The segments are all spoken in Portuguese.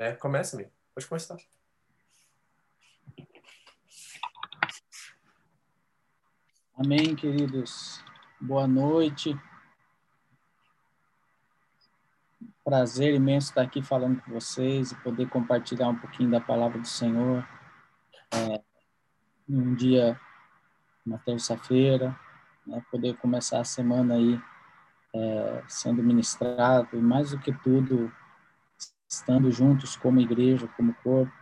É, começa, amigo. Pode começar. Amém, queridos. Boa noite. Prazer imenso estar aqui falando com vocês e poder compartilhar um pouquinho da palavra do Senhor. É, um dia, uma terça-feira, né, poder começar a semana aí é, sendo ministrado e mais do que tudo estando juntos como igreja, como corpo,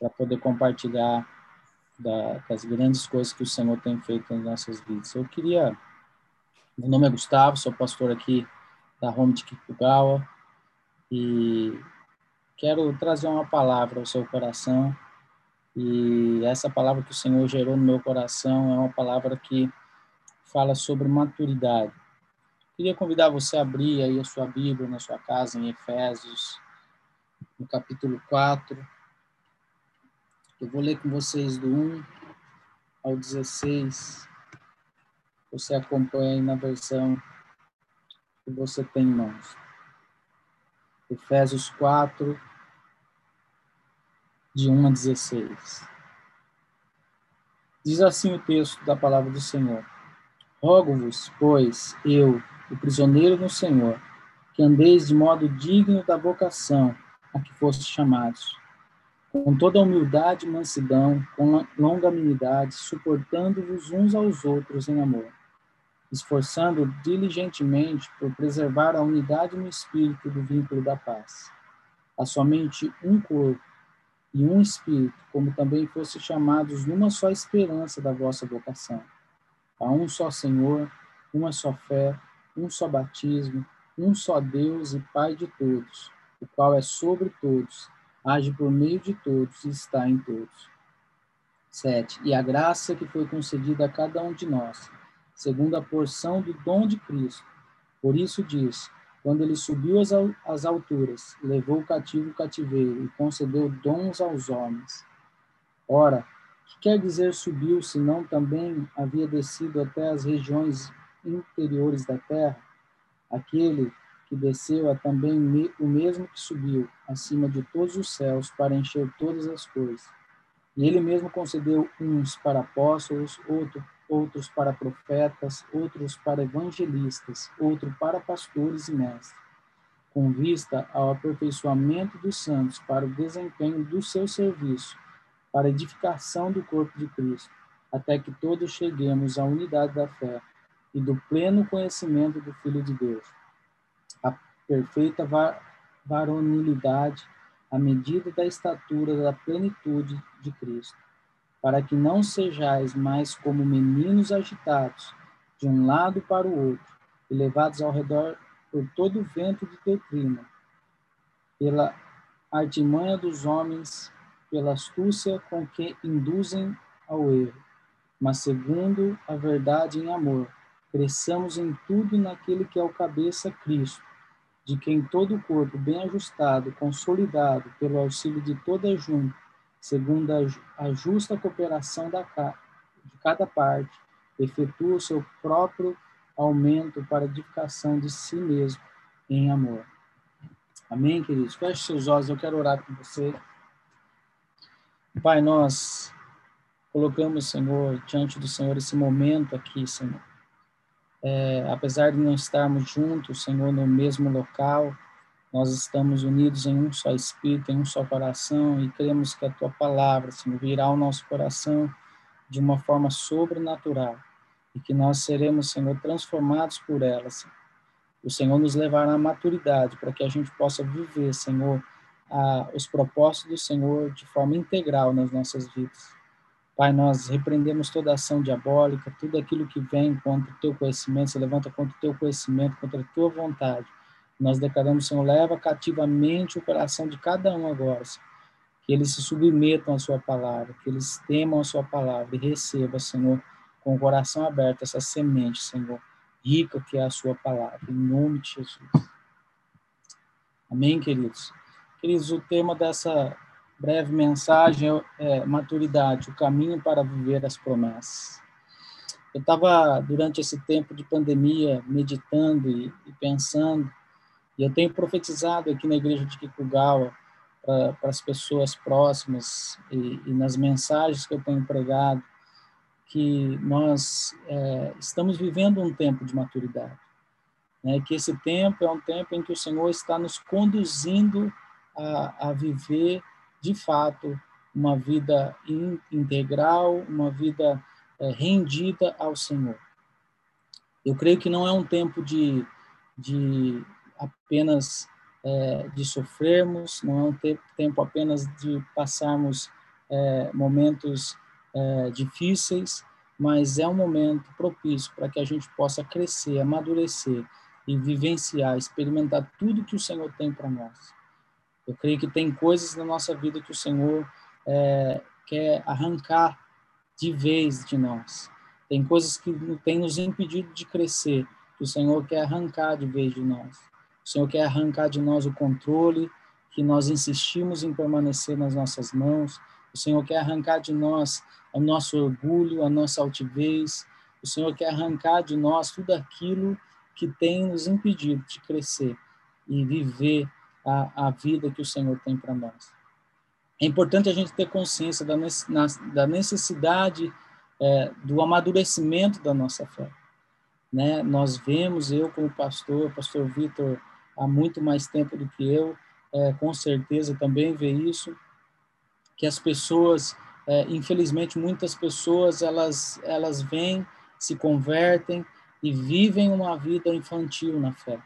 para poder compartilhar da, das grandes coisas que o Senhor tem feito nas nossas vidas. Eu queria, meu nome é Gustavo, sou pastor aqui da Home de Kikugawa e quero trazer uma palavra ao seu coração e essa palavra que o Senhor gerou no meu coração é uma palavra que fala sobre maturidade. Queria convidar você a abrir aí a sua Bíblia na sua casa em Efésios, no capítulo 4. Eu vou ler com vocês do 1 ao 16. Você acompanha aí na versão que você tem em mãos. Efésios 4, de 1 a 16. Diz assim o texto da palavra do Senhor: Rogo-vos, pois, eu, o prisioneiro no Senhor, que andeis de modo digno da vocação a que fostes chamados, com toda humildade e mansidão, com longanimidade, suportando-vos uns aos outros em amor, esforçando diligentemente por preservar a unidade no espírito do vínculo da paz. Há somente um corpo e um espírito, como também fossem chamados numa só esperança da vossa vocação. Há um só Senhor, uma só fé, um só batismo, um só Deus e Pai de todos, o qual é sobre todos, age por meio de todos e está em todos. 7. E a graça que foi concedida a cada um de nós, segundo a porção do dom de Cristo. Por isso diz: quando ele subiu às alturas, levou o cativo o cativeiro e concedeu dons aos homens. Ora, que quer dizer subiu, se não também havia descido até as regiões interiores da terra, aquele que desceu é também o mesmo que subiu acima de todos os céus para encher todas as coisas. E ele mesmo concedeu uns para apóstolos, outro, outros para profetas, outros para evangelistas, outro para pastores e mestres, com vista ao aperfeiçoamento dos santos para o desempenho do seu serviço, para a edificação do corpo de Cristo, até que todos cheguemos à unidade da fé e do pleno conhecimento do Filho de Deus, perfeita varonilidade, à medida da estatura da plenitude de Cristo, para que não sejais mais como meninos agitados de um lado para o outro e levados ao redor por todo o vento de doutrina, pela artimanha dos homens, pela astúcia com que induzem ao erro, mas segundo a verdade em amor cresçamos em tudo naquele que é o cabeça Cristo, de quem todo o corpo bem ajustado, consolidado pelo auxílio de toda junta, segundo a, justa cooperação da, de cada parte, efetua o seu próprio aumento para a edificação de si mesmo em amor. Amém, queridos? Feche seus olhos, eu quero orar com você. Pai, nós colocamos, Senhor, diante do Senhor esse momento aqui, Senhor é, apesar de não estarmos juntos, Senhor, no mesmo local, nós estamos unidos em um só espírito, em um só coração e cremos que a tua palavra, Senhor, virá ao nosso coração de uma forma sobrenatural e que nós seremos, Senhor, transformados por ela, Senhor. O Senhor nos levará à maturidade para que a gente possa viver, Senhor, a, os propósitos do Senhor de forma integral nas nossas vidas. Pai, nós repreendemos toda ação diabólica, tudo aquilo que vem contra o teu conhecimento, se levanta contra o teu conhecimento, contra a tua vontade. Nós declaramos, Senhor, leva cativamente o coração de cada um agora, Senhor. Que eles se submetam à sua palavra, que eles temam a sua palavra e receba, Senhor, com o coração aberto essa semente, Senhor, rica que é a sua palavra, em nome de Jesus. Amém, queridos? Queridos, o tema dessa breve mensagem é maturidade, o caminho para viver as promessas. Eu estava, durante esse tempo de pandemia, meditando e, e, pensando, e eu tenho profetizado aqui na igreja de Kikugawa para as pessoas próximas e, e, nas mensagens que eu tenho pregado que nós é, estamos vivendo um tempo de maturidade, né? que esse tempo é um tempo em que o Senhor está nos conduzindo a, a viver de fato uma vida integral, uma vida é, rendida ao Senhor. Eu creio que não é um tempo de, de apenas é, de sofrermos, não é um tempo, tempo apenas de passarmos é, momentos é, difíceis, mas é um momento propício para que a gente possa crescer, amadurecer e vivenciar, experimentar tudo que o Senhor tem para nós. Eu creio que tem coisas na nossa vida que o Senhor é, quer arrancar de vez de nós. Tem coisas que tem nos impedido de crescer, que o Senhor quer arrancar de vez de nós. O Senhor quer arrancar de nós o controle que nós insistimos em permanecer nas nossas mãos. O Senhor quer arrancar de nós o nosso orgulho, a nossa altivez. O Senhor quer arrancar de nós tudo aquilo que tem nos impedido de crescer e viver a, a vida que o Senhor tem para nós. É importante a gente ter consciência da necessidade é, do amadurecimento da nossa fé. Né? Nós vemos, eu como pastor, pastor Vitor, há muito mais tempo do que eu, é, com certeza também vê isso, que as pessoas, é, infelizmente, muitas pessoas, elas, elas vêm, se convertem e vivem uma vida infantil na fé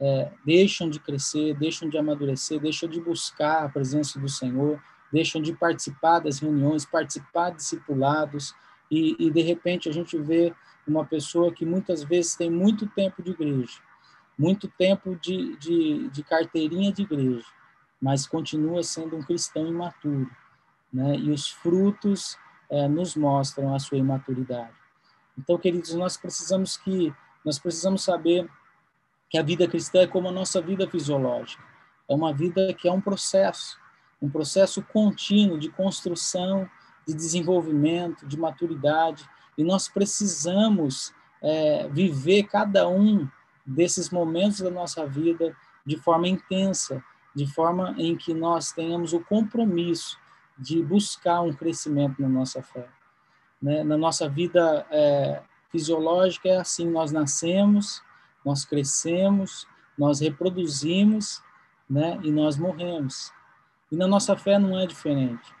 é, deixam de crescer, deixam de amadurecer, deixam de buscar a presença do Senhor, deixam de participar das reuniões, participar de discipulados, e, e de repente a gente vê uma pessoa que muitas vezes tem muito tempo de igreja, muito tempo de, de, de carteirinha de igreja, mas continua sendo um cristão imaturo, né? E os frutos é, nos mostram a sua imaturidade. Então, queridos, nós precisamos que nós precisamos saber que a vida cristã é como a nossa vida fisiológica. É uma vida que é um processo, um processo contínuo de construção, de desenvolvimento, de maturidade, e nós precisamos é, viver cada um desses momentos da nossa vida de forma intensa, de forma em que nós tenhamos o compromisso de buscar um crescimento na nossa fé. Né? Na nossa vida é, fisiológica é assim, nós nascemos, nós crescemos, nós reproduzimos, né? E nós morremos. E na nossa fé não é diferente.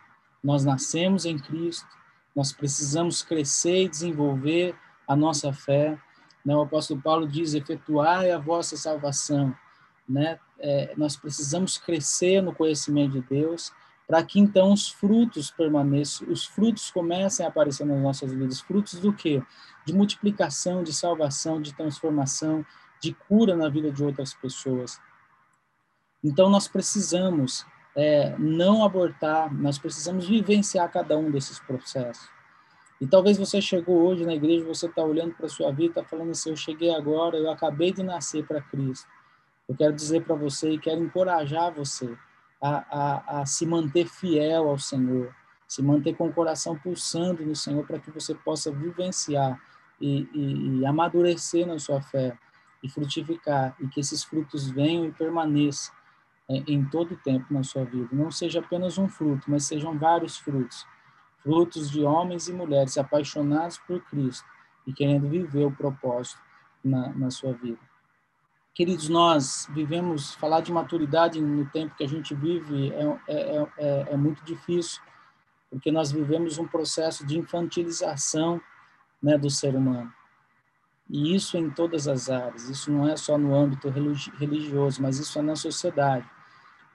Nós nascemos em Cristo, nós precisamos crescer e desenvolver a nossa fé. Né? O apóstolo Paulo diz: efetuai a vossa salvação. Né? É, nós precisamos crescer no conhecimento de Deus para que então os frutos permaneçam, os frutos comecem a aparecer nas nossas vidas. Frutos do quê? De multiplicação, de salvação, de transformação, de cura na vida de outras pessoas. Então nós precisamos é, não abortar, nós precisamos vivenciar cada um desses processos. E talvez você chegou hoje na igreja, você está olhando para a sua vida, está falando assim: eu cheguei agora, eu acabei de nascer para Cristo. Eu quero dizer para você e quero encorajar você a, a, a se manter fiel ao Senhor, se manter com o coração pulsando no Senhor para que você possa vivenciar e, e, e, amadurecer na sua fé e frutificar e que esses frutos venham e permaneçam em, em todo o tempo na sua vida. Não seja apenas um fruto, mas sejam vários frutos. Frutos de homens e mulheres apaixonados por Cristo e querendo viver o propósito na, na sua vida. Queridos, nós vivemos, falar de maturidade no tempo que a gente vive é, é, é, é muito difícil, porque nós vivemos um processo de infantilização né, do ser humano. E isso em todas as áreas, isso não é só no âmbito religioso, mas isso é na sociedade.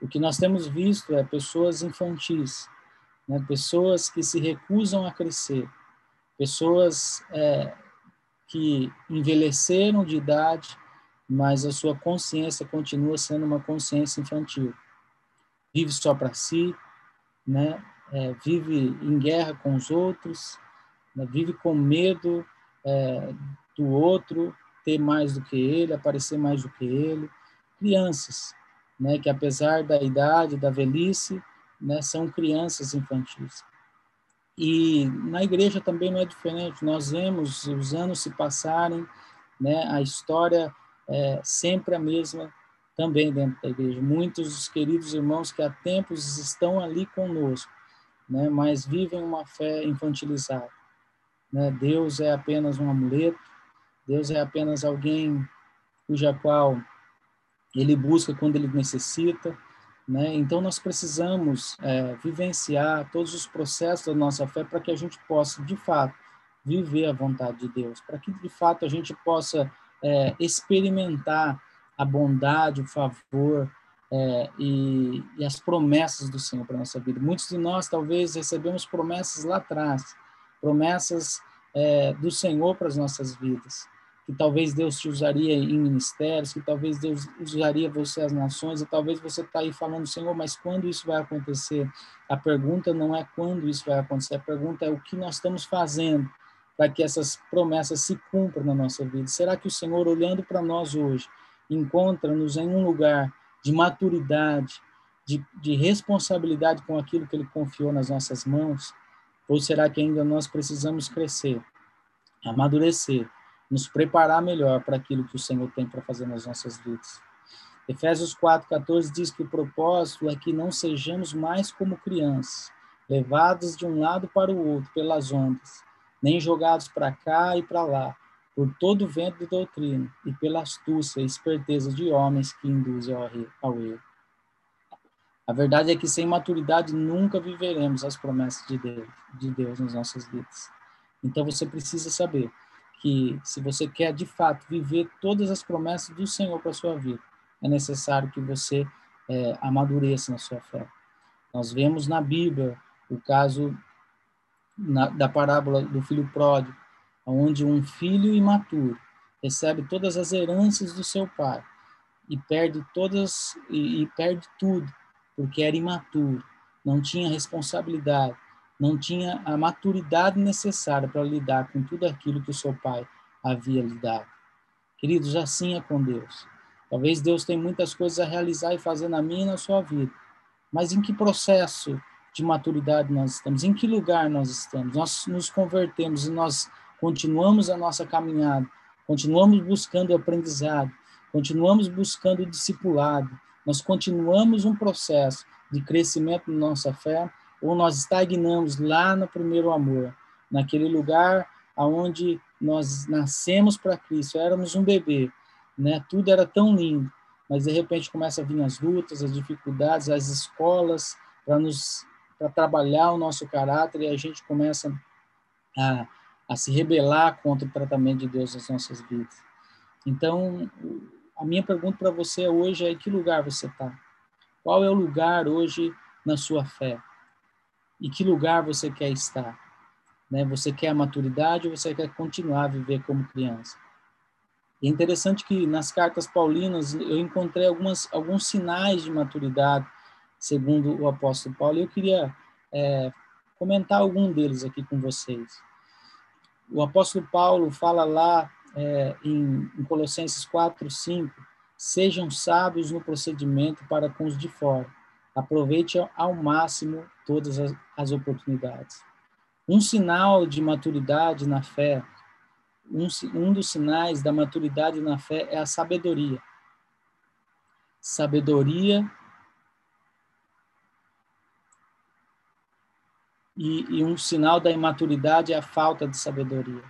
O que nós temos visto é pessoas infantis, né, pessoas que se recusam a crescer, pessoas é, que envelheceram de idade mas a sua consciência continua sendo uma consciência infantil. Vive só para si, né? É, vive em guerra com os outros, né? vive com medo é, do outro ter mais do que ele, aparecer mais do que ele. Crianças, né? que apesar da idade, da velhice, né? são crianças infantis. E na igreja também não é diferente. Nós vemos os anos se passarem, né? A história é sempre a mesma, também dentro da igreja. Muitos dos queridos irmãos que há tempos estão ali conosco, né, mas vivem uma fé infantilizada. Né? Deus é apenas um amuleto, Deus é apenas alguém cuja qual ele busca quando ele necessita, né? Então nós precisamos é, vivenciar todos os processos da nossa fé para que a gente possa, de fato, viver a vontade de Deus, para que de fato a gente possa é, experimentar a bondade, o favor é, e, e, as promessas do Senhor para nossa vida. Muitos de nós talvez recebemos promessas lá atrás, promessas é, do Senhor para as nossas vidas que talvez Deus te usaria em ministérios, que talvez Deus usaria você as nações, e talvez você está aí falando, Senhor, mas quando isso vai acontecer? A pergunta não é quando isso vai acontecer, a pergunta é o que nós estamos fazendo para que essas promessas se cumpram na nossa vida. Será que o Senhor, olhando para nós hoje, encontra-nos em um lugar de maturidade, de, de responsabilidade com aquilo que Ele confiou nas nossas mãos? Ou será que ainda nós precisamos crescer, amadurecer, nos preparar melhor para aquilo que o Senhor tem para fazer nas nossas vidas. Efésios 4:14 diz que o propósito é que não sejamos mais como crianças, levados de um lado para o outro pelas ondas, nem jogados para cá e para lá, por todo o vento de doutrina e pela astúcia e esperteza de homens que induzem ao erro. A verdade é que sem maturidade nunca viveremos as promessas de Deus, de Deus nas nossas vidas. Então você precisa saber que se você quer de fato viver todas as promessas do Senhor para sua vida, é necessário que você é, amadureça na sua fé. Nós vemos na Bíblia o caso na, da parábola do filho pródigo, onde um filho imaturo recebe todas as heranças do seu pai e perde todas e, e perde tudo porque era imaturo, não tinha responsabilidade, não tinha a maturidade necessária para lidar com tudo aquilo que o seu pai havia lhe dado. Queridos, assim é com Deus. Talvez Deus tenha muitas coisas a realizar e fazer na minha e na sua vida, mas em que processo de maturidade nós estamos? Em que lugar nós estamos? Nós nos convertemos e nós continuamos a nossa caminhada, continuamos buscando o aprendizado, continuamos buscando o discipulado, nós continuamos um processo de crescimento na nossa fé ou nós estagnamos lá no primeiro amor, naquele lugar aonde nós nascemos para Cristo, éramos um bebê, né? Tudo era tão lindo, mas de repente começa a vir as lutas, as dificuldades, as escolas para nos para trabalhar o nosso caráter e a gente começa a, a se rebelar contra o tratamento de Deus nas nossas vidas. Então, a minha pergunta para você hoje é: em que lugar você está? Qual é o lugar hoje na sua fé? e que lugar você quer estar. Né? Você quer a maturidade ou você quer continuar a viver como criança? E é interessante que nas cartas paulinas eu encontrei algumas, alguns sinais de maturidade, segundo o apóstolo Paulo, eu queria é, comentar algum deles aqui com vocês. O apóstolo Paulo fala lá é, em, em Colossenses 4, 5, sejam sábios no procedimento para com os de fora Aproveite ao máximo todas as, as oportunidades. Um sinal de maturidade na fé, um, um dos sinais da maturidade na fé é a sabedoria. Sabedoria e, e, um sinal da imaturidade é a falta de sabedoria.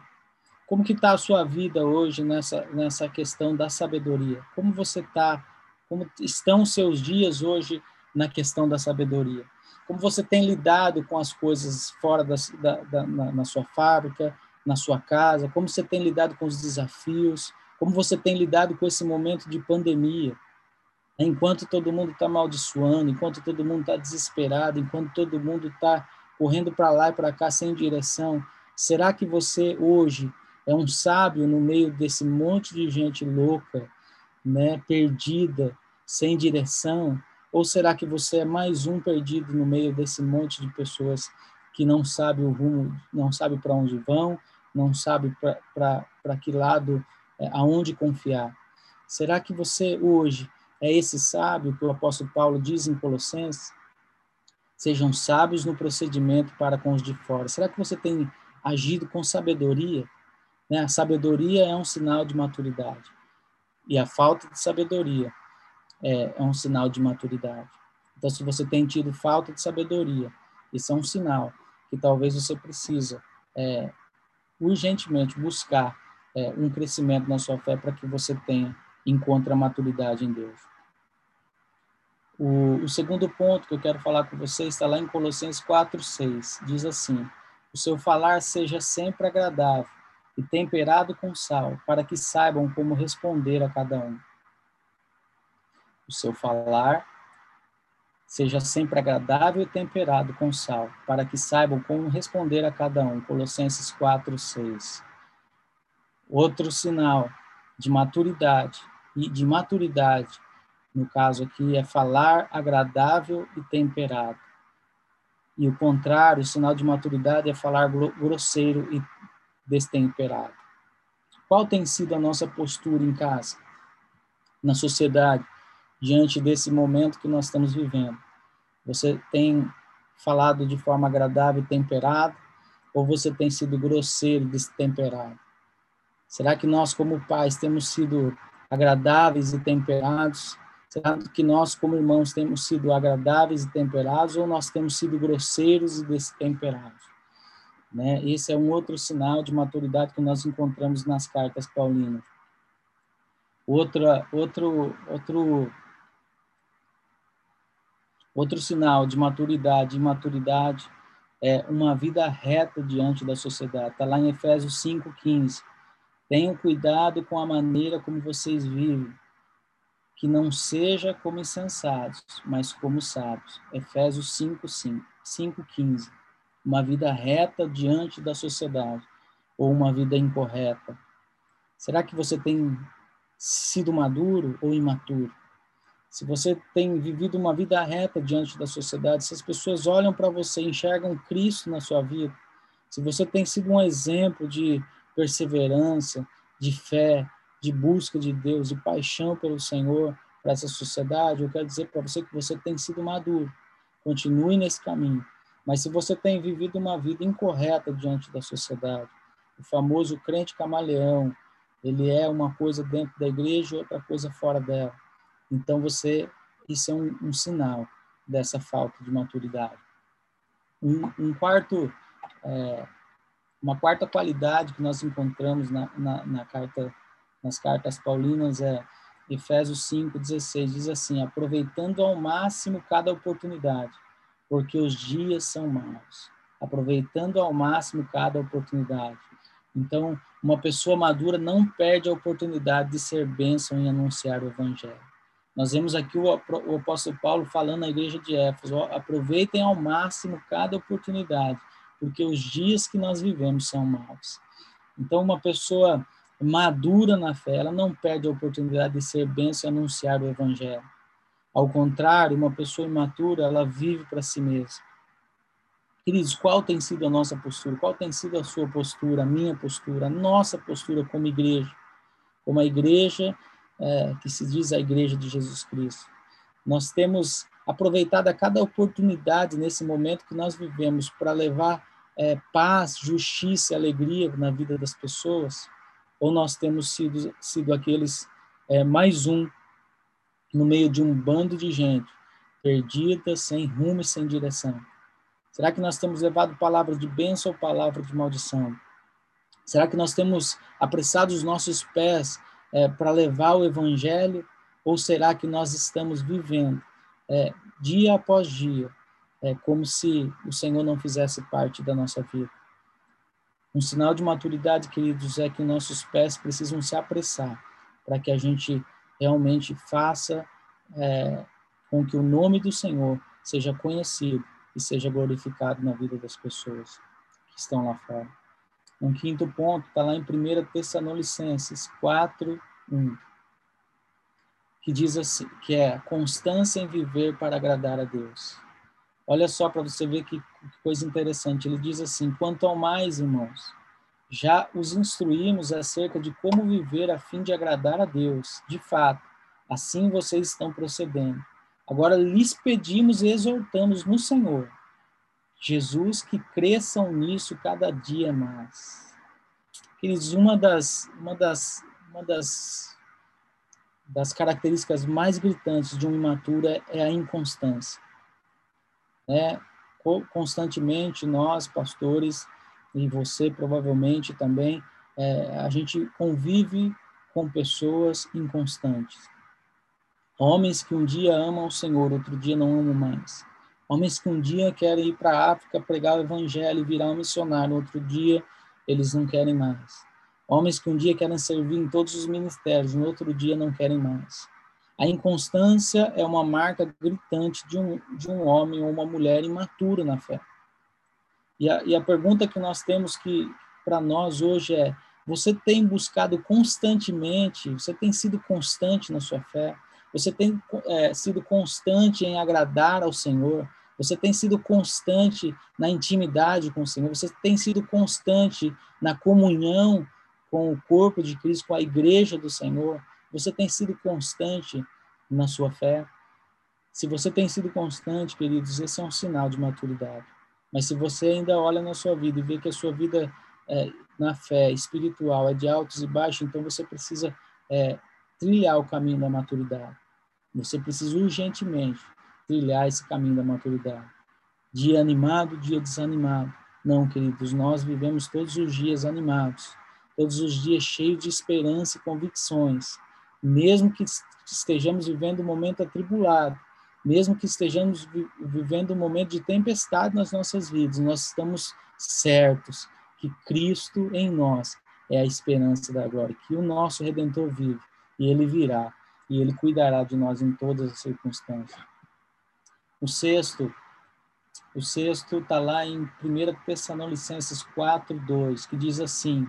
Como que está a sua vida hoje nessa, nessa questão da sabedoria? Como você está? Como estão os seus dias hoje na questão da sabedoria. Como você tem lidado com as coisas fora da, da, na, na sua fábrica, na sua casa, como você tem lidado com os desafios, como você tem lidado com esse momento de pandemia, enquanto todo mundo está amaldiçoando, enquanto todo mundo está desesperado, enquanto todo mundo está correndo para lá e para cá sem direção, será que você hoje é um sábio no meio desse monte de gente louca, né, perdida, sem direção? Ou será que você é mais um perdido no meio desse monte de pessoas que não sabe o rumo, não sabe para onde vão, não sabe para que lado, é, aonde confiar? Será que você hoje é esse sábio que o apóstolo Paulo diz em Colossenses? Sejam sábios no procedimento para com os de fora. Será que você tem agido com sabedoria? Né? A sabedoria é um sinal de maturidade. E a falta de sabedoria é, é um sinal de maturidade. Então, se você tem tido falta de sabedoria, isso é um sinal que talvez você precisa é, urgentemente buscar é, um crescimento na sua fé para que você tenha encontre a maturidade em Deus. O, o, segundo ponto que eu quero falar com você está lá em Colossenses 4, 6. Diz assim: O seu falar seja sempre agradável e temperado com sal, para que saibam como responder a cada um. O seu falar seja sempre agradável e temperado com sal, para que saibam como responder a cada um. Colossenses 4, 6. Outro sinal de maturidade e de maturidade, no caso aqui, é falar agradável e temperado. E o contrário, o sinal de maturidade é falar grosseiro e destemperado. Qual tem sido a nossa postura em casa, na sociedade, diante desse momento que nós estamos vivendo? Você tem falado de forma agradável e temperada, ou você tem sido grosseiro e destemperado? Será que nós, como pais, temos sido agradáveis e temperados? Será que nós, como irmãos, temos sido agradáveis e temperados ou nós temos sido grosseiros e destemperados? Né? Esse é um outro sinal de maturidade que nós encontramos nas cartas paulinas. Outra, outro, outro, outro sinal de maturidade e maturidade é uma vida reta diante da sociedade. Está lá em Efésios 5,15 Tenham cuidado com a maneira como vocês vivem, que não seja como insensatos, mas como sábios. Efésios 5, 5, 15. Uma vida reta diante da sociedade, ou uma vida incorreta. Será que você tem sido maduro ou imaturo? Se você tem vivido uma vida reta diante da sociedade, se as pessoas olham para você enxergam Cristo na sua vida, se você tem sido um exemplo de perseverança, de fé, de busca de Deus, de paixão pelo Senhor para essa sociedade, eu quero dizer para você que você tem sido maduro. Continue nesse caminho. Mas se você tem vivido uma vida incorreta diante da sociedade, o famoso crente camaleão, ele é uma coisa dentro da igreja e outra coisa fora dela. Então você, isso é um, um sinal dessa falta de maturidade. Um, um quarto é, uma quarta qualidade que nós encontramos na, na, na carta, nas cartas paulinas é Efésios 5, 16, diz assim, aproveitando ao máximo cada oportunidade, porque os dias são maus. Aproveitando ao máximo cada oportunidade. Então, uma pessoa madura não perde a oportunidade de ser bênção em anunciar o evangelho. Nós vemos aqui o, o apóstolo Paulo falando na igreja de Éfeso, aproveitem ao máximo cada oportunidade, porque os dias que nós vivemos são maus. Então, uma pessoa madura na fé, ela não perde a oportunidade de ser bênção e anunciar o evangelho. Ao contrário, uma pessoa imatura, ela vive para si mesma. Queridos, qual tem sido a nossa postura? Qual tem sido a sua postura, a minha postura, a nossa postura como igreja? Como a igreja é, que se diz a igreja de Jesus Cristo. Nós temos aproveitado a cada oportunidade nesse momento que nós vivemos para levar é, paz, justiça alegria na vida das pessoas, ou nós temos sido, sido aqueles é, mais um no meio de um bando de gente perdida, sem rumo e sem direção? Será que nós temos levado palavras de bênção ou palavras de maldição? Será que nós temos apressado os nossos pés é, para levar o evangelho? Ou será que nós estamos vivendo é, dia após dia, é como se o Senhor não fizesse parte da nossa vida. Um sinal de maturidade, queridos, é que nossos pés precisam se apressar para que a gente realmente faça é, com que o nome do Senhor seja conhecido e seja glorificado na vida das pessoas que estão lá fora. Um quinto ponto está lá em 1 Tessalonicenses 4, 1 que diz assim, que é constância em viver para agradar a Deus. Olha só para você ver que, coisa interessante. Ele diz assim: quanto ao mais, irmãos, já os instruímos acerca de como viver a fim de agradar a Deus. De fato, assim vocês estão procedendo. Agora lhes pedimos e exortamos no Senhor, Jesus, que cresçam nisso cada dia mais. Queridos, uma das, uma das, uma das das características mais gritantes de um imaturo é, é a inconstância. É, constantemente nós, pastores, e você provavelmente também, é, a gente convive com pessoas inconstantes. Homens que um dia amam o Senhor, outro dia não amam mais. Homens que um dia querem ir para a África pregar o evangelho e virar um missionário, outro dia eles não querem mais. Homens que um dia querem servir em todos os ministérios, no outro dia não querem mais. A inconstância é uma marca gritante de um, de um homem ou uma mulher imaturo na fé. E a, e a pergunta que nós temos que para nós hoje é: você tem buscado constantemente, você tem sido constante na sua fé? Você tem é, sido constante em agradar ao Senhor? Você tem sido constante na intimidade com o Senhor? Você tem sido constante na comunhão com o corpo de Cristo, com a igreja do Senhor? Você tem sido constante na sua fé? Se você tem sido constante, queridos, esse é um sinal de maturidade. Mas se você ainda olha na sua vida e vê que a sua vida é, na fé espiritual é de altos e baixos, então você precisa é, trilhar o caminho da maturidade. Você precisa urgentemente trilhar esse caminho da maturidade. Dia animado, dia desanimado. Não, queridos, nós vivemos todos os dias animados, todos os dias cheios de esperança e convicções. Mesmo que estejamos vivendo um momento atribulado, mesmo que estejamos vivendo um momento de tempestade nas nossas vidas, nós estamos certos que Cristo em nós é a esperança da glória, que o nosso Redentor vive e ele virá e ele cuidará de nós em todas as circunstâncias. O sexto, o sexto está lá em 1 Tessalonicenses 4, 2, que diz assim,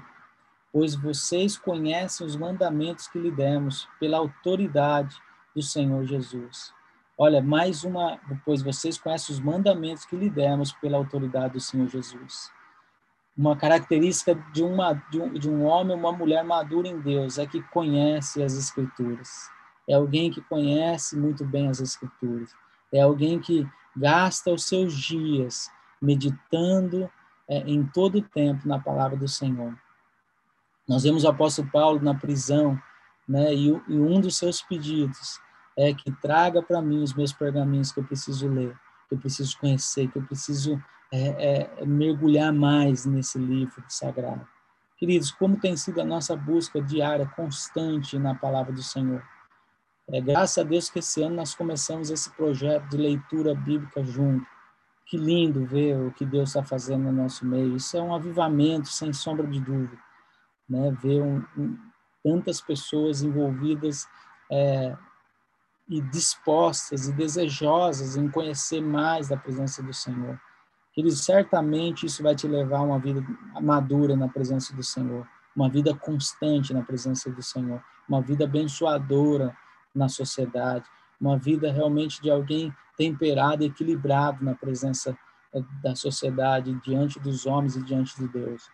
pois vocês conhecem os mandamentos que lhe demos pela autoridade do Senhor Jesus. Olha, mais uma, pois vocês conhecem os mandamentos que lhe demos pela autoridade do Senhor Jesus. Uma característica de, uma, de, um, de um homem uma mulher madura em Deus é que conhece as Escrituras é alguém que conhece muito bem as Escrituras, é alguém que gasta os seus dias meditando é, em todo o tempo na palavra do Senhor. Nós vemos o apóstolo Paulo na prisão, né, e, e um dos seus pedidos é que traga para mim os meus pergaminhos que eu preciso ler, que eu preciso conhecer, que eu preciso é, é, mergulhar mais nesse livro sagrado. Queridos, como tem sido a nossa busca diária, constante na palavra do Senhor? É, graças a Deus que esse ano nós começamos esse projeto de leitura bíblica junto. Que lindo ver o que Deus está fazendo no nosso meio. Isso é um avivamento, sem sombra de dúvida. Né? Ver um, um, tantas pessoas envolvidas é, e dispostas e desejosas em conhecer mais da presença do Senhor. Queridos, certamente isso vai te levar a uma vida madura na presença do Senhor, uma vida constante na presença do Senhor, uma vida abençoadora, na sociedade, uma vida realmente de alguém temperado equilibrado na presença eh, da sociedade, diante dos homens e diante de Deus.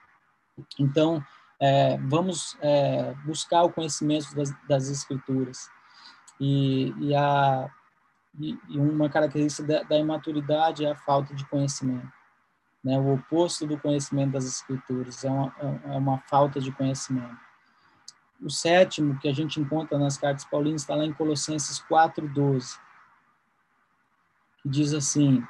Então, é, vamos é, buscar o conhecimento das, das Escrituras. E, e, a, e, uma característica da, da, imaturidade é a falta de conhecimento. Né? O oposto do conhecimento das Escrituras é uma, é uma falta de conhecimento. O sétimo que a gente encontra nas cartas paulinas está lá em Colossenses 4:12, que diz assim: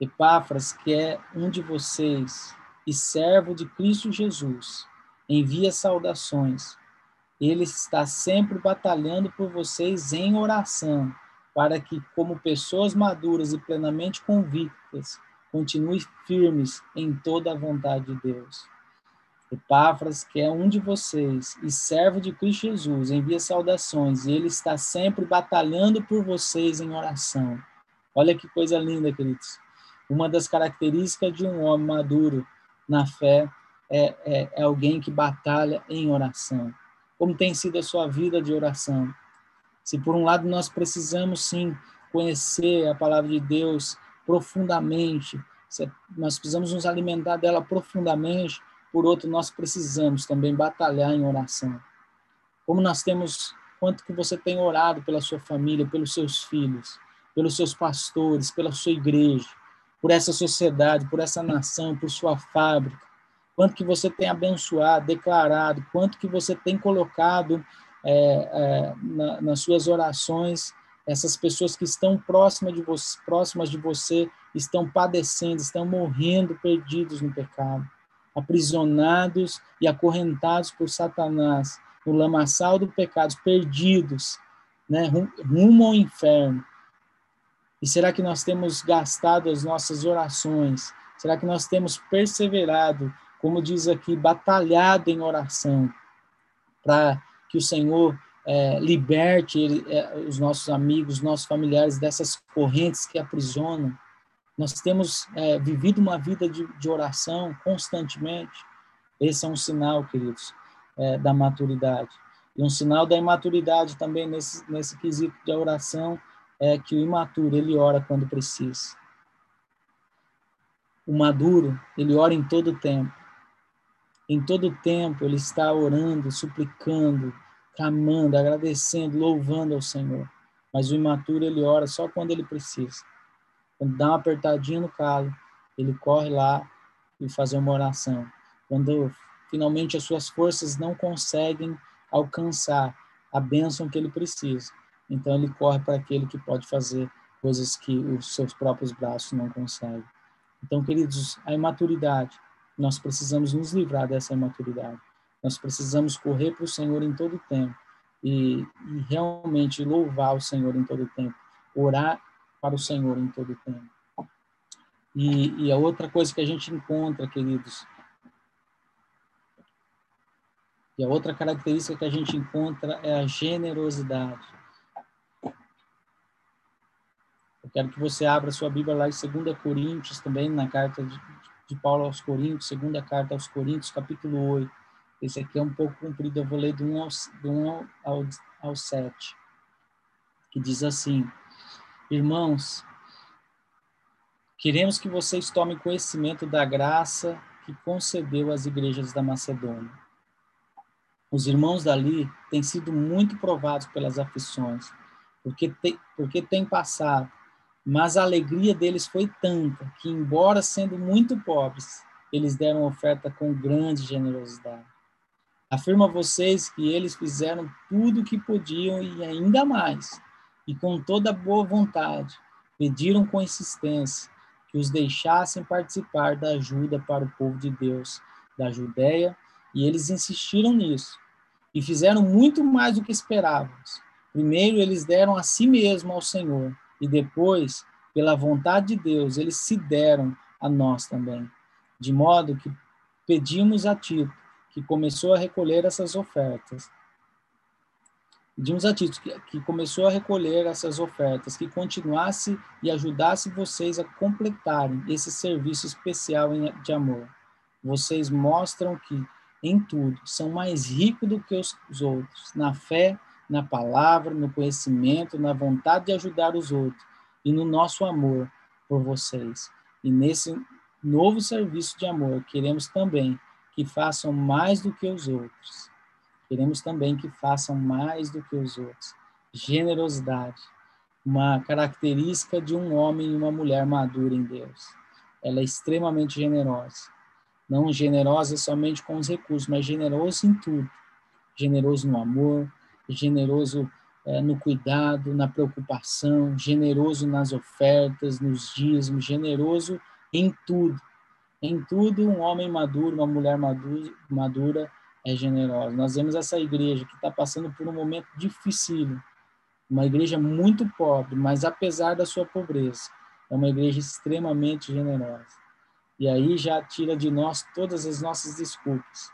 Epáfras, que é um de vocês e servo de Cristo Jesus, envia saudações. Ele está sempre batalhando por vocês em oração, para que, como pessoas maduras e plenamente convictas, continue firmes em toda a vontade de Deus. Epáfras, que é um de vocês e servo de Cristo Jesus, envia saudações e ele está sempre batalhando por vocês em oração. Olha que coisa linda, queridos. Uma das características de um homem maduro na fé é, é, é alguém que batalha em oração. Como tem sido a sua vida de oração? Se por um lado nós precisamos sim conhecer a palavra de Deus profundamente, nós precisamos nos alimentar dela profundamente, por outro, nós precisamos também batalhar em oração. Como nós temos, quanto que você tem orado pela sua família, pelos seus filhos, pelos seus pastores, pela sua igreja, por essa sociedade, por essa nação, por sua fábrica. Quanto que você tem abençoado, declarado, quanto que você tem colocado é, é, na, nas suas orações, essas pessoas que estão próximas de, você, próximas de você estão padecendo, estão morrendo perdidos no pecado, aprisionados e acorrentados por Satanás, no lamaçal do pecado, perdidos, né, rumo ao inferno. E será que nós temos gastado as nossas orações? Será que nós temos perseverado, como diz aqui, batalhado em oração, para que o Senhor é, liberte ele, é, os nossos amigos, os nossos familiares dessas correntes que aprisionam? Nós temos é, vivido uma vida de, de, oração constantemente. Esse é um sinal, queridos, é, da maturidade. E um sinal da imaturidade também nesse, nesse quesito de oração é que o imaturo, ele ora quando precisa. O maduro, ele ora em todo tempo. Em todo tempo, ele está orando, suplicando, clamando, agradecendo, louvando ao Senhor. Mas o imaturo, ele ora só quando ele precisa. Quando dá uma apertadinha no calo, ele corre lá e faz uma oração. Quando finalmente as suas forças não conseguem alcançar a bênção que ele precisa, então ele corre para aquele que pode fazer coisas que os seus próprios braços não conseguem. Então, queridos, a imaturidade, nós precisamos nos livrar dessa imaturidade. Nós precisamos correr para o Senhor em todo o tempo e, e, realmente louvar o Senhor em todo o tempo, orar para o Senhor em todo o tempo. E, e a outra coisa que a gente encontra, queridos, e a outra característica que a gente encontra é a generosidade. Eu quero que você abra sua Bíblia lá em 2 Coríntios, também na carta de, de Paulo aos Coríntios, segunda carta aos Coríntios, capítulo 8. Esse aqui é um pouco comprido, eu vou ler do 1 ao, do 1 ao, ao 7, que diz assim: Irmãos, queremos que vocês tomem conhecimento da graça que concedeu às igrejas da Macedônia. Os irmãos dali têm sido muito provados pelas aflições, porque, porque têm passado mas a alegria deles foi tanta que, embora sendo muito pobres, eles deram oferta com grande generosidade. Afirmo a vocês que eles fizeram tudo o que podiam e ainda mais, e com toda boa vontade, pediram com insistência que os deixassem participar da ajuda para o povo de Deus da Judéia, e eles insistiram nisso, e fizeram muito mais do que esperávamos. Primeiro, eles deram a si mesmo ao Senhor, e depois, pela vontade de Deus, eles se deram a nós também. De modo que pedimos a Tito, que começou a recolher essas ofertas, pedimos a Tito, que, que começou a recolher essas ofertas, que continuasse e ajudasse vocês a completarem esse serviço especial de amor. Vocês mostram que, em tudo, são mais ricos do que os, os outros, na fé, na palavra, no conhecimento, na vontade de ajudar os outros e no nosso amor por vocês. E nesse novo serviço de amor, queremos também que façam mais do que os outros. Queremos também que façam mais do que os outros. Generosidade, uma característica de um homem e uma mulher madura em Deus. Ela é extremamente generosa. Não generosa somente com os recursos, mas generosa em tudo. Generoso no amor, generoso é, no cuidado, na preocupação, generoso nas ofertas, nos dízimos, generoso em tudo. Em tudo, um homem maduro, uma mulher madura, é generosa. Nós vemos essa igreja que está passando por um momento difícil, uma igreja muito pobre, mas apesar da sua pobreza, é uma igreja extremamente generosa. E aí já tira de nós todas as nossas desculpas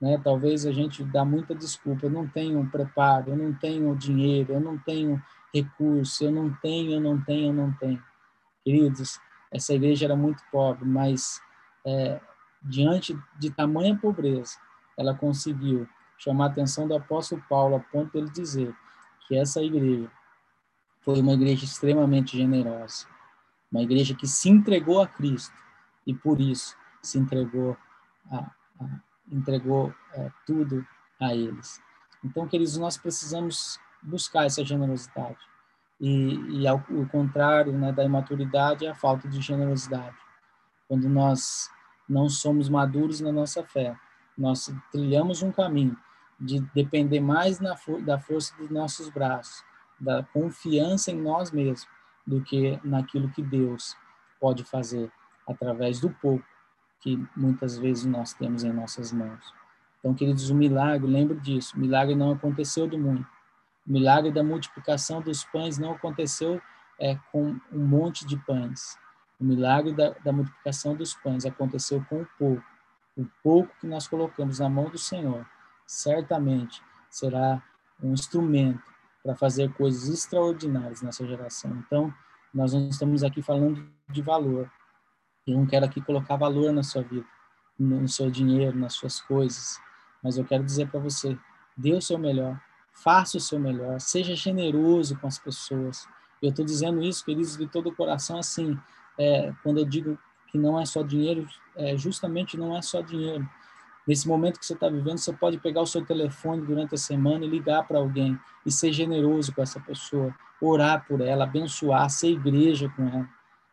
né? Talvez a gente dá muita desculpa, eu não tenho preparo, eu não tenho dinheiro, eu não tenho recurso, eu não tenho, eu não tenho, eu não tenho. Queridos, essa igreja era muito pobre, mas é, diante de tamanha pobreza, ela conseguiu chamar a atenção do apóstolo Paulo a ponto de ele dizer que essa igreja foi uma igreja extremamente generosa, uma igreja que se entregou a Cristo e por isso se entregou a, a entregou é, tudo a eles. Então, queridos, nós precisamos buscar essa generosidade. E, e ao, o contrário né, da imaturidade é a falta de generosidade. Quando nós não somos maduros na nossa fé, nós trilhamos um caminho de depender mais da força dos nossos braços, da confiança em nós mesmos, do que naquilo que Deus pode fazer através do pouco que muitas vezes nós temos em nossas mãos. Então, queridos, o milagre, lembre disso, o milagre não aconteceu do muito. O milagre da multiplicação dos pães não aconteceu é, com um monte de pães. O milagre da, da multiplicação dos pães aconteceu com o pouco. O pouco que nós colocamos na mão do Senhor, certamente será um instrumento para fazer coisas extraordinárias nessa geração. Então, nós não estamos aqui falando de valor. Eu não quero aqui colocar valor na sua vida, no seu dinheiro, nas suas coisas. Mas eu quero dizer para você: dê o seu melhor, faça o seu melhor, seja generoso com as pessoas. Eu estou dizendo isso, queridos, de todo o coração, assim, é, quando eu digo que não é só dinheiro, é, justamente não é só dinheiro. Nesse momento que você está vivendo, você pode pegar o seu telefone durante a semana e ligar para alguém e ser generoso com essa pessoa, orar por ela, abençoar, ser igreja com ela.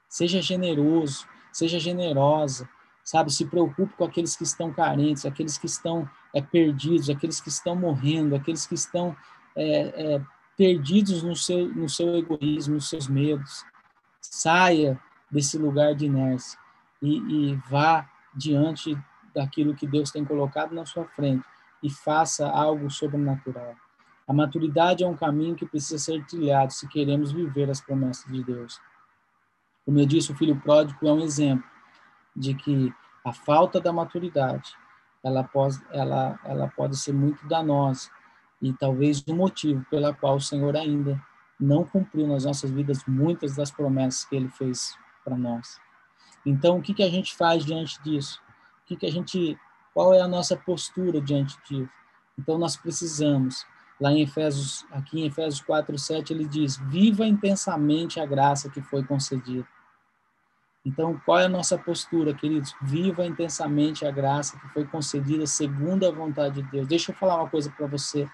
Seja generoso, seja generosa, sabe? Se preocupe com aqueles que estão carentes, aqueles que estão é, perdidos, aqueles que estão morrendo, aqueles que estão é, é, perdidos no seu, no seu egoísmo, nos seus medos. Saia desse lugar de inércia e, e vá diante daquilo que Deus tem colocado na sua frente e faça algo sobrenatural. A maturidade é um caminho que precisa ser trilhado se queremos viver as promessas de Deus. Como eu disse, o filho pródigo é um exemplo de que a falta da maturidade ela pode, ela, ela pode ser muito danosa e talvez o motivo pela qual o Senhor ainda não cumpriu nas nossas vidas muitas das promessas que Ele fez para nós. Então, o que, que a gente faz diante disso? O que, que a gente, qual é a nossa postura diante disso? Então, nós precisamos, lá em Efésios, aqui em Efésios 4, 7, ele diz: viva intensamente a graça que foi concedida. Então, qual é a nossa postura, queridos? Viva intensamente a graça que foi concedida segundo a vontade de Deus. Deixa eu falar uma coisa para você.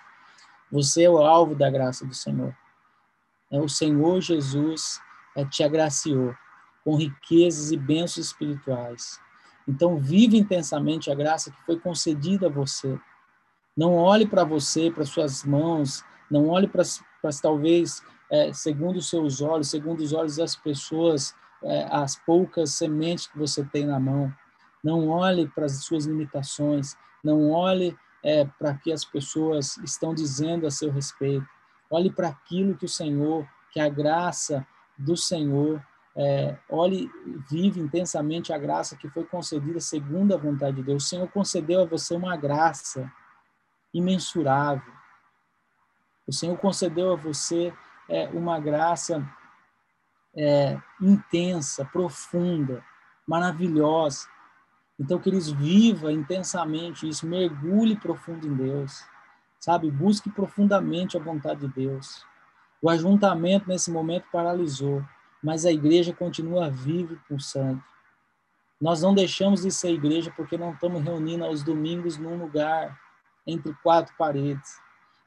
Você é o alvo da graça do Senhor. É o Senhor Jesus é, te agraciou com riquezas e bênçãos espirituais. Então, vive intensamente a graça que foi concedida a você. Não olhe para você, para suas mãos, não olhe para, talvez, é, segundo os seus olhos, segundo os olhos das pessoas, as poucas sementes que você tem na mão. Não olhe para as suas limitações. Não olhe é, para que as pessoas estão dizendo a seu respeito. Olhe para aquilo que o Senhor, que a graça do Senhor, é, olhe, vive intensamente a graça que foi concedida segundo a vontade de Deus. O Senhor concedeu a você uma graça imensurável. O Senhor concedeu a você é, uma graça é, intensa, profunda, maravilhosa. Então, queridos, viva intensamente isso, mergulhe profundo em Deus, sabe? Busque profundamente a vontade de Deus. O ajuntamento nesse momento paralisou, mas a igreja continua viva e pulsante. Nós não deixamos de ser igreja porque não estamos reunindo aos domingos num lugar entre quatro paredes.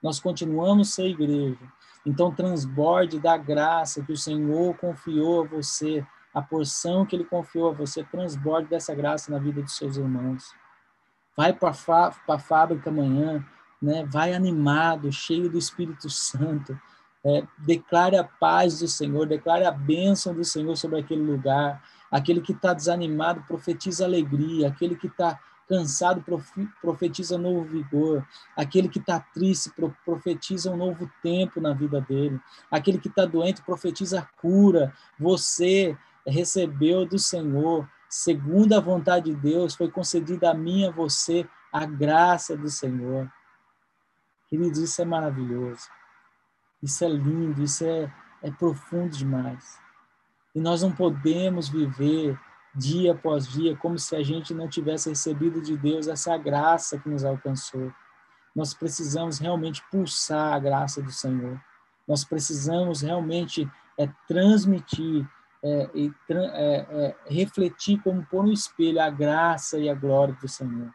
Nós continuamos ser igreja, então, transborde da graça que o Senhor confiou a você, a porção que Ele confiou a você, transborde dessa graça na vida dos seus irmãos. Vai para a fábrica amanhã, né? vai animado, cheio do Espírito Santo. É, declare a paz do Senhor, declare a bênção do Senhor sobre aquele lugar. Aquele que está desanimado, profetiza alegria. Aquele que está cansado profetiza novo vigor, aquele que está triste profetiza um novo tempo na vida dele, aquele que está doente profetiza cura. Você recebeu do Senhor, segundo a vontade de Deus, foi concedida a mim a você a graça do Senhor. Queridos, isso é maravilhoso, isso é lindo, isso é, é profundo demais. E nós não podemos viver dia após dia, como se a gente não tivesse recebido de Deus essa graça que nos alcançou. Nós precisamos realmente pulsar a graça do Senhor. Nós precisamos realmente é, transmitir é, e é, é, refletir como por um espelho a graça e a glória do Senhor.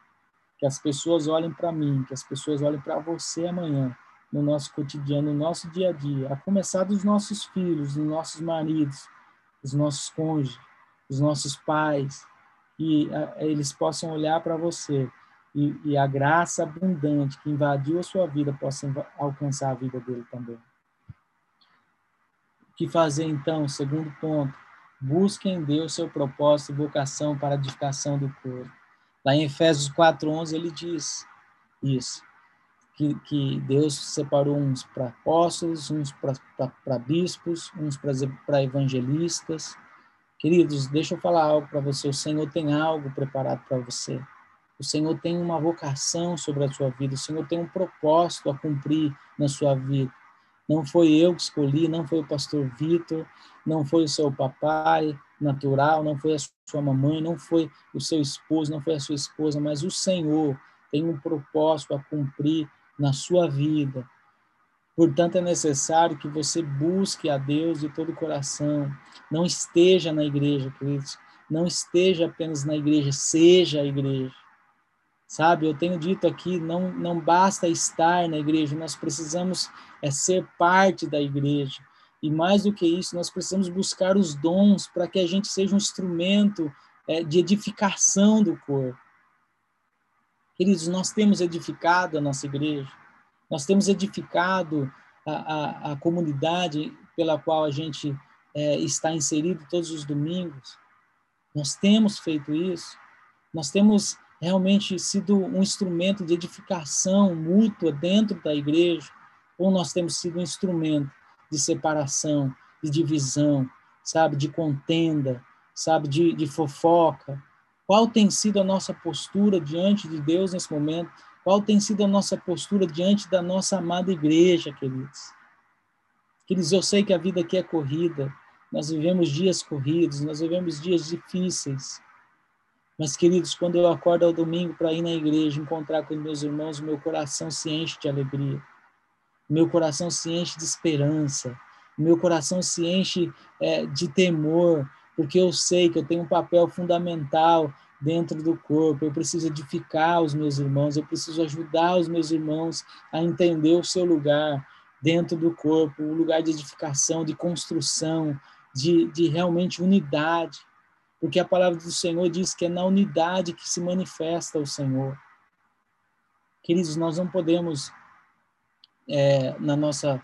Que as pessoas olhem para mim, que as pessoas olhem para você amanhã, no nosso cotidiano, no nosso dia a dia, a começar dos nossos filhos, dos nossos maridos, dos nossos cônjuges, os nossos pais, que eles possam olhar para você e, e a graça abundante que invadiu a sua vida possa alcançar a vida dele também. O que fazer então? Segundo ponto, busque em Deus seu propósito e vocação para a edificação do corpo. Lá em Efésios 4:11 ele diz isso, que, que Deus separou uns para apóstolos, uns para bispos, uns para evangelistas. Queridos, deixa eu falar algo para você. O Senhor tem algo preparado para você. O Senhor tem uma vocação sobre a sua vida, o Senhor tem um propósito a cumprir na sua vida. Não foi eu que escolhi, não foi o pastor Vitor, não foi o seu papai natural, não foi a sua mamãe, não foi o seu esposo, não foi a sua esposa, mas o Senhor tem um propósito a cumprir na sua vida. Portanto, é necessário que você busque a Deus de todo o coração. Não esteja na igreja, queridos. Não esteja apenas na igreja, seja a igreja. Sabe, eu tenho dito aqui, não, não basta estar na igreja, nós precisamos é, ser parte da igreja. E mais do que isso, nós precisamos buscar os dons para que a gente seja um instrumento é, de edificação do corpo. Queridos, nós temos edificado a nossa igreja, nós temos edificado a, a, a comunidade pela qual a gente é, está inserido todos os domingos. Nós temos feito isso, nós temos realmente sido um instrumento de edificação mútua dentro da igreja, ou nós temos sido um instrumento de separação, de divisão, sabe, de contenda, sabe, de, de fofoca. Qual tem sido a nossa postura diante de Deus nesse momento? Qual tem sido a nossa postura diante da nossa amada igreja, queridos? Queridos, eu sei que a vida aqui é corrida, nós vivemos dias corridos, nós vivemos dias difíceis, mas, queridos, quando eu acordo ao domingo para ir na igreja, encontrar com meus irmãos, meu coração se enche de alegria. Meu coração se enche de esperança. Meu coração se enche é, de temor, porque eu sei que eu tenho um papel fundamental dentro do corpo. Eu preciso edificar os meus irmãos, eu preciso ajudar os meus irmãos a entender o seu lugar dentro do corpo, o lugar de edificação, de construção, de, de realmente unidade porque a palavra do Senhor diz que é na unidade que se manifesta o Senhor. Queridos, nós não podemos é, na nossa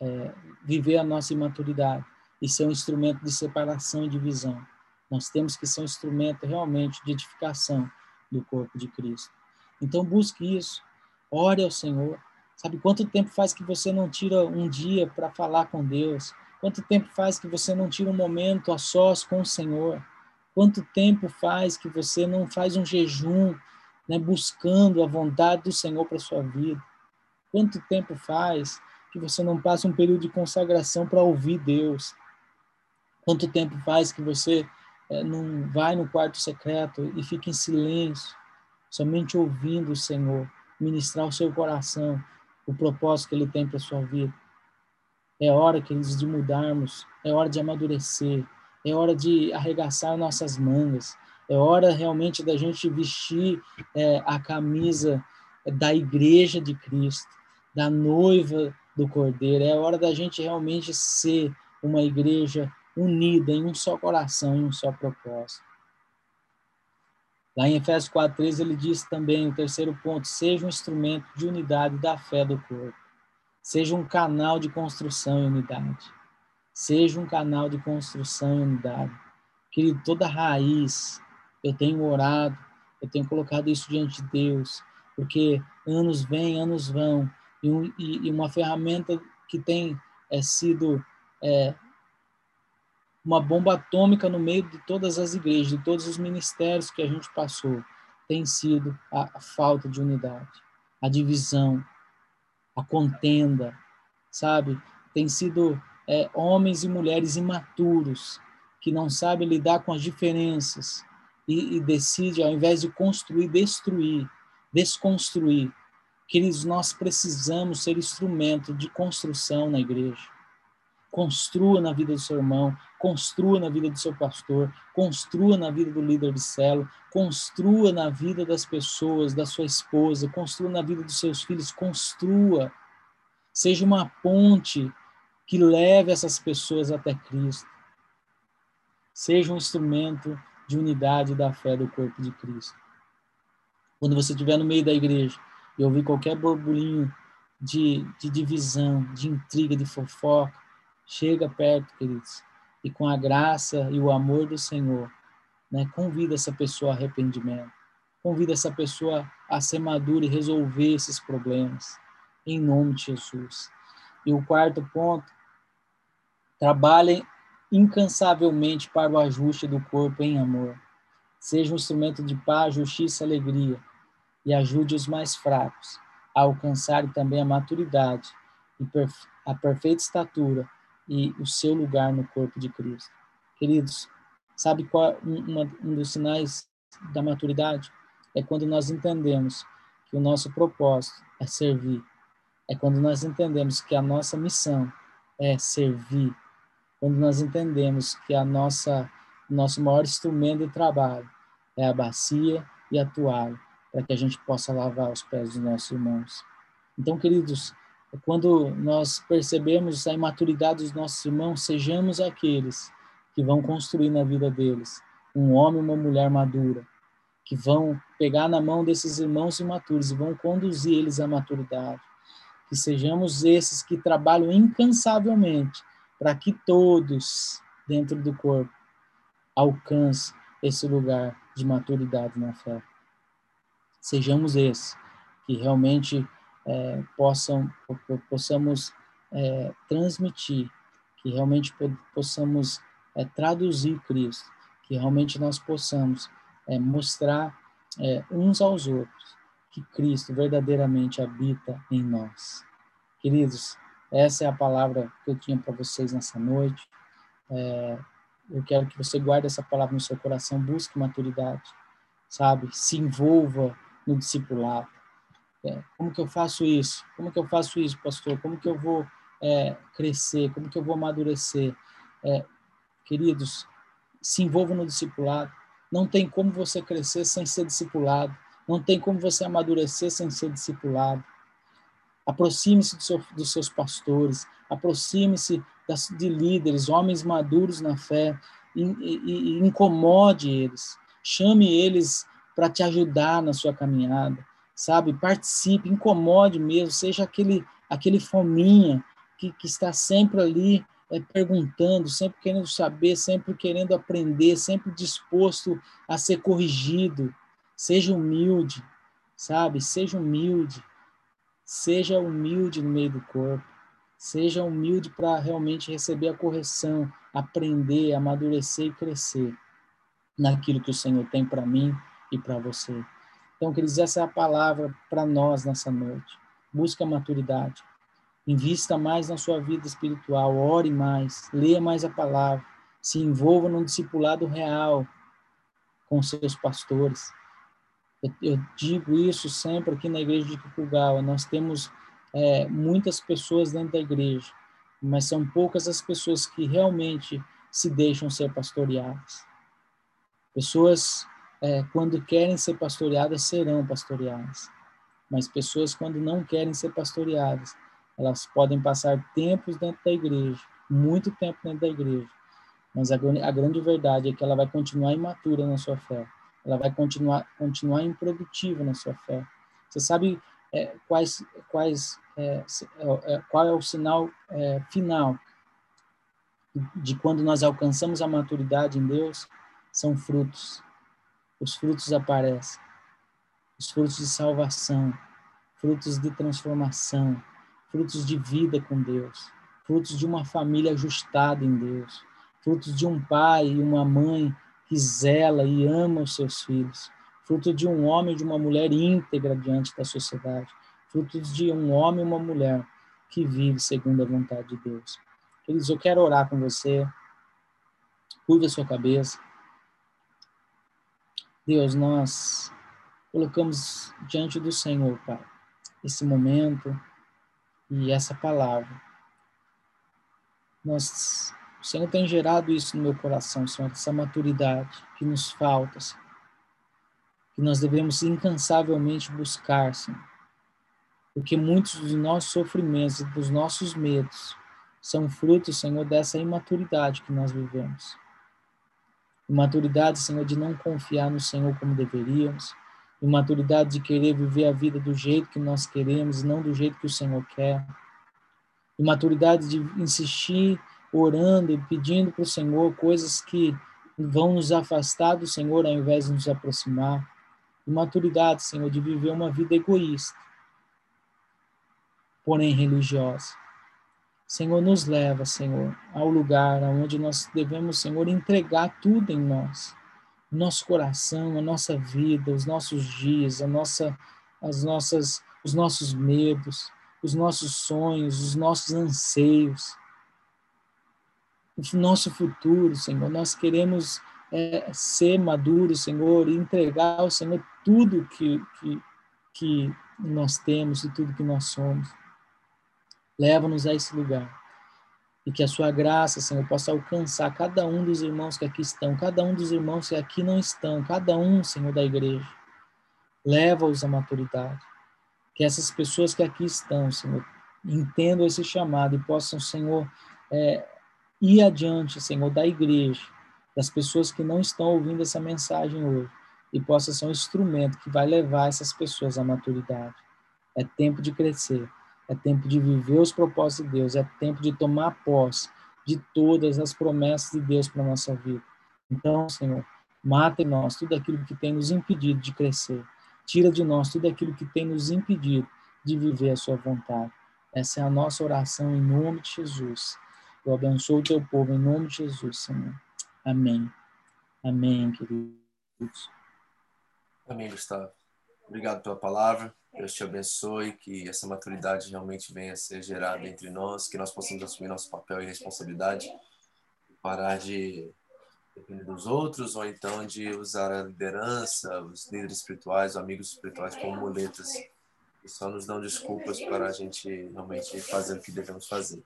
é, viver a nossa imaturidade e ser um instrumento de separação e divisão. Nós temos que ser um instrumento realmente de edificação do corpo de Cristo. Então busque isso, ore ao Senhor. Sabe quanto tempo faz que você não tira um dia para falar com Deus? Quanto tempo faz que você não tira um momento a sós com o Senhor? Quanto tempo faz que você não faz um jejum, né, buscando a vontade do Senhor para sua vida? Quanto tempo faz que você não passa um período de consagração para ouvir Deus? Quanto tempo faz que você não vai no quarto secreto e fica em silêncio, somente ouvindo o Senhor ministrar o seu coração, o propósito que Ele tem para sua vida? É hora, queridos, de mudarmos, é hora de amadurecer, é hora de arregaçar nossas mangas, é hora realmente da gente vestir é, a camisa da igreja de Cristo, da noiva do Cordeiro, é hora da gente realmente ser uma igreja unida em um só coração, em um só propósito. Lá em Efésios 4,3 ele diz também, o terceiro ponto, seja um instrumento de unidade da fé do corpo. Seja um canal de construção e unidade. Seja um canal de construção e unidade. Querido, toda raiz, eu tenho orado, eu tenho colocado isso diante de Deus, porque anos vêm, anos vão, e, um, e, e uma ferramenta que tem é, sido é, uma bomba atômica no meio de todas as igrejas, de todos os ministérios que a gente passou, tem sido a, falta de unidade, a divisão, a contenda, sabe? Tem sido é, homens e mulheres imaturos, que não sabem lidar com as diferenças e, e decide, ao invés de construir, destruir, desconstruir. Queridos, nós precisamos ser instrumento de construção na igreja. Construa na vida do seu irmão, construa na vida do seu pastor, construa na vida do líder de célula, construa na vida das pessoas, da sua esposa, construa na vida dos seus filhos, construa. Seja uma ponte que leve essas pessoas até Cristo. Seja um instrumento de unidade da fé do corpo de Cristo. Quando você estiver no meio da igreja e ouvir qualquer burburinho de, de divisão, de intriga, de fofoca, chega perto, queridos, e com a graça e o amor do Senhor, né, convida essa pessoa a arrependimento, convida essa pessoa a ser madura e resolver esses problemas, em nome de Jesus. E o quarto ponto, trabalhem incansavelmente para o ajuste do corpo em amor. Seja um instrumento de paz, justiça e alegria, e ajude os mais fracos a alcançarem também a maturidade e a perfeita estatura e o seu lugar no corpo de Cristo. Queridos, sabe qual é um, um dos sinais da maturidade? É quando nós entendemos que o nosso propósito é servir. É quando nós entendemos que a nossa missão é servir. Quando nós entendemos que a nossa nosso maior instrumento de trabalho é a bacia e a toalha, para que a gente possa lavar os pés dos nossos irmãos. Então, queridos, quando nós percebemos a imaturidade dos nossos irmãos, sejamos aqueles que vão construir na vida deles um homem e uma mulher madura, que vão pegar na mão desses irmãos imaturos e vão conduzir eles à maturidade. Que sejamos esses que trabalham incansavelmente para que todos dentro do corpo alcancem esse lugar de maturidade na fé. Sejamos esses que realmente é, possam, possamos é, transmitir, que realmente possamos é, traduzir Cristo, que realmente nós possamos é, mostrar é, uns aos outros que Cristo verdadeiramente habita em nós. Queridos, essa é a palavra que eu tinha para vocês nessa noite. É, eu quero que você guarde essa palavra no seu coração, busque maturidade, sabe? Se envolva no discipulado. É, como que eu faço isso? Como que eu faço isso, pastor? Como que eu vou é, crescer? Como que eu vou amadurecer? É, queridos, se envolvam no discipulado. Não tem como você crescer sem ser discipulado. Não tem como você amadurecer sem ser discipulado. Aproxime-se do seu, dos seus pastores. Aproxime-se de líderes, homens maduros na fé. E, e, e incomode eles. Chame eles para te ajudar na sua caminhada sabe? Participe, incomode mesmo, seja aquele, aquele fominha que, que está sempre ali é, perguntando, sempre querendo saber, sempre querendo aprender, sempre disposto a ser corrigido. Seja humilde, sabe? Seja humilde. Seja humilde no meio do corpo. Seja humilde para realmente receber a correção, aprender, amadurecer e crescer naquilo que o Senhor tem para mim e para você. Então, queridos, essa é a palavra para nós nessa noite. Busca maturidade. Invista mais na sua vida espiritual, ore mais, leia mais a palavra, se envolva num discipulado real com seus pastores. Eu, eu digo isso sempre aqui na igreja de Cucugal. Nós temos é, muitas pessoas dentro da igreja, mas são poucas as pessoas que realmente se deixam ser pastoreadas. Pessoas é, quando querem ser pastoreadas, serão pastoreadas. Mas pessoas, quando não querem ser pastoreadas, elas podem passar tempos dentro da igreja, muito tempo dentro da igreja. Mas a, a grande verdade é que ela vai continuar imatura na sua fé. Ela vai continuar, continuar improdutiva na sua fé. Você sabe é, quais, quais, é, é, é qual é o sinal é, final de quando nós alcançamos a maturidade em Deus? São frutos os frutos aparecem. Os frutos de salvação, frutos de transformação, frutos de vida com Deus, frutos de uma família ajustada em Deus, frutos de um pai e uma mãe que zela e ama os seus filhos, fruto de um homem e de uma mulher íntegra diante da sociedade, frutos de um homem e uma mulher que vive segundo a vontade de Deus. Queridos, eu quero orar com você. Curva a sua cabeça. Deus, nós colocamos diante do Senhor, Pai, esse momento e essa palavra. Nós, o Senhor tem gerado isso no meu coração, Senhor, essa maturidade que nos falta, Senhor, que nós devemos incansavelmente buscar, Senhor, porque muitos dos nossos sofrimentos dos nossos medos são frutos, Senhor, dessa imaturidade que nós vivemos. Maturidade, Senhor, de não confiar no Senhor como deveríamos. imaturidade de querer viver a vida do jeito que nós queremos e não do jeito que o Senhor quer, imaturidade de insistir orando e pedindo para o Senhor coisas que vão nos afastar do Senhor ao invés de nos aproximar, imaturidade, Senhor, de viver uma vida egoísta, porém religiosa. Senhor, nos leva, Senhor, ao lugar onde nós devemos, Senhor, entregar tudo em nós. Nosso coração, a nossa vida, os nossos dias, a nossa, as nossas, os nossos medos, os nossos sonhos, os nossos anseios, o nosso futuro, Senhor. Nós queremos é, ser maduros, Senhor, e entregar ao Senhor tudo que, que, que nós temos e tudo que nós somos. Leva-nos a esse lugar. E que a sua graça, Senhor, possa alcançar cada um dos irmãos que aqui estão, cada um dos irmãos que aqui não estão, cada um, Senhor, da igreja. Leva-os à maturidade. Que essas pessoas que aqui estão, Senhor, entendam esse chamado e possam, Senhor, é, ir adiante, Senhor, da igreja, das pessoas que não estão ouvindo essa mensagem hoje, e possa ser um instrumento que vai levar essas pessoas à maturidade. É tempo de crescer. É tempo de viver os propósitos de Deus, é tempo de tomar posse de todas as promessas de Deus para a nossa vida. Então, Senhor, mata em nós tudo aquilo que tem nos impedido de crescer. Tira de nós tudo aquilo que tem nos impedido de viver a sua vontade. Essa é a nossa oração em nome de Jesus. Eu abençoo o teu povo em nome de Jesus, Senhor. Amém. Amém, queridos. Amém, Gustavo. Obrigado pela palavra. Deus te abençoe, que essa maturidade realmente venha a ser gerada entre nós, que nós possamos assumir nosso papel e responsabilidade, parar de depender dos outros, ou então de usar a liderança, os líderes espirituais, os amigos espirituais como muletas, que só nos dão desculpas para a gente realmente fazer o que devemos fazer.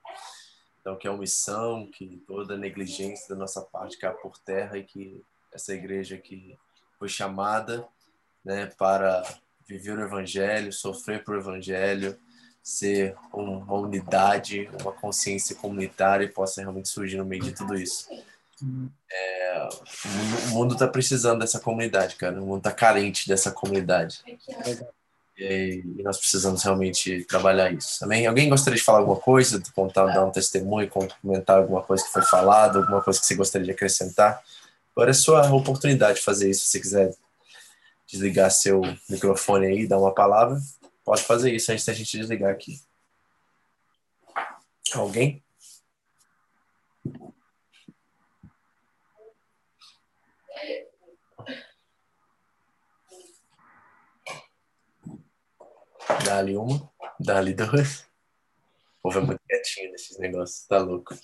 Então, que a omissão, que toda negligência da nossa parte caia por terra e que essa igreja que foi chamada né, para viver o Evangelho, sofrer por Evangelho, ser uma unidade, uma consciência comunitária e possa realmente surgir no meio de tudo isso. É, o mundo está precisando dessa comunidade, cara. O mundo está carente dessa comunidade. E, e, nós precisamos realmente trabalhar isso. Também alguém gostaria de falar alguma coisa, de contar, dar um testemunho, comentar alguma coisa que foi falada, alguma coisa que você gostaria de acrescentar? Agora é sua oportunidade de fazer isso, se quiser desligar seu microfone aí, dar uma palavra, pode fazer isso antes da gente desligar aqui. Alguém? Dá-lhe uma, dá-lhe duas. O povo é muito quietinho nesses negócios, tá louco.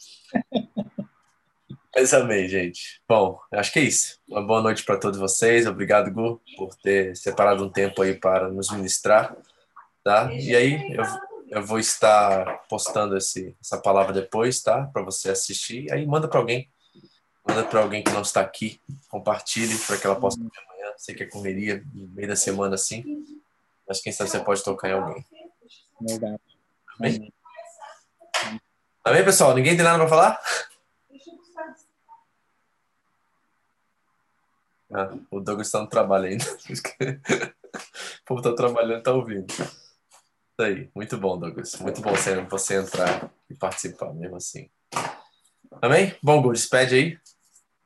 Mas amei, gente. Bom, acho que é isso. Uma boa noite para todos vocês. Obrigado, Gu, por ter separado um tempo aí para nos ministrar. Tá? E aí, eu, eu vou estar postando esse, essa palavra depois, tá? Para você assistir. Aí manda para alguém. Manda para alguém que não está aqui. Compartilhe para que ela possa ver amanhã. Sei que é correria no meio da semana assim. Mas quem sabe você pode tocar em alguém. Verdade. Amém? Amém, pessoal? Ninguém tem nada para falar? Ah, o Douglas está no trabalho ainda. o povo está trabalhando, está ouvindo. Isso aí, muito bom, Douglas. Muito bom você, você entrar e participar mesmo assim. Amém? Bom, Gu, despede aí.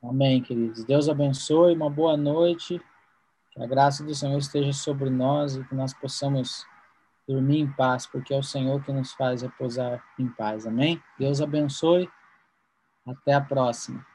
Amém, queridos. Deus abençoe, uma boa noite. Que a graça do Senhor esteja sobre nós e que nós possamos dormir em paz, porque é o Senhor que nos faz repousar em paz. Amém? Deus abençoe. Até a próxima.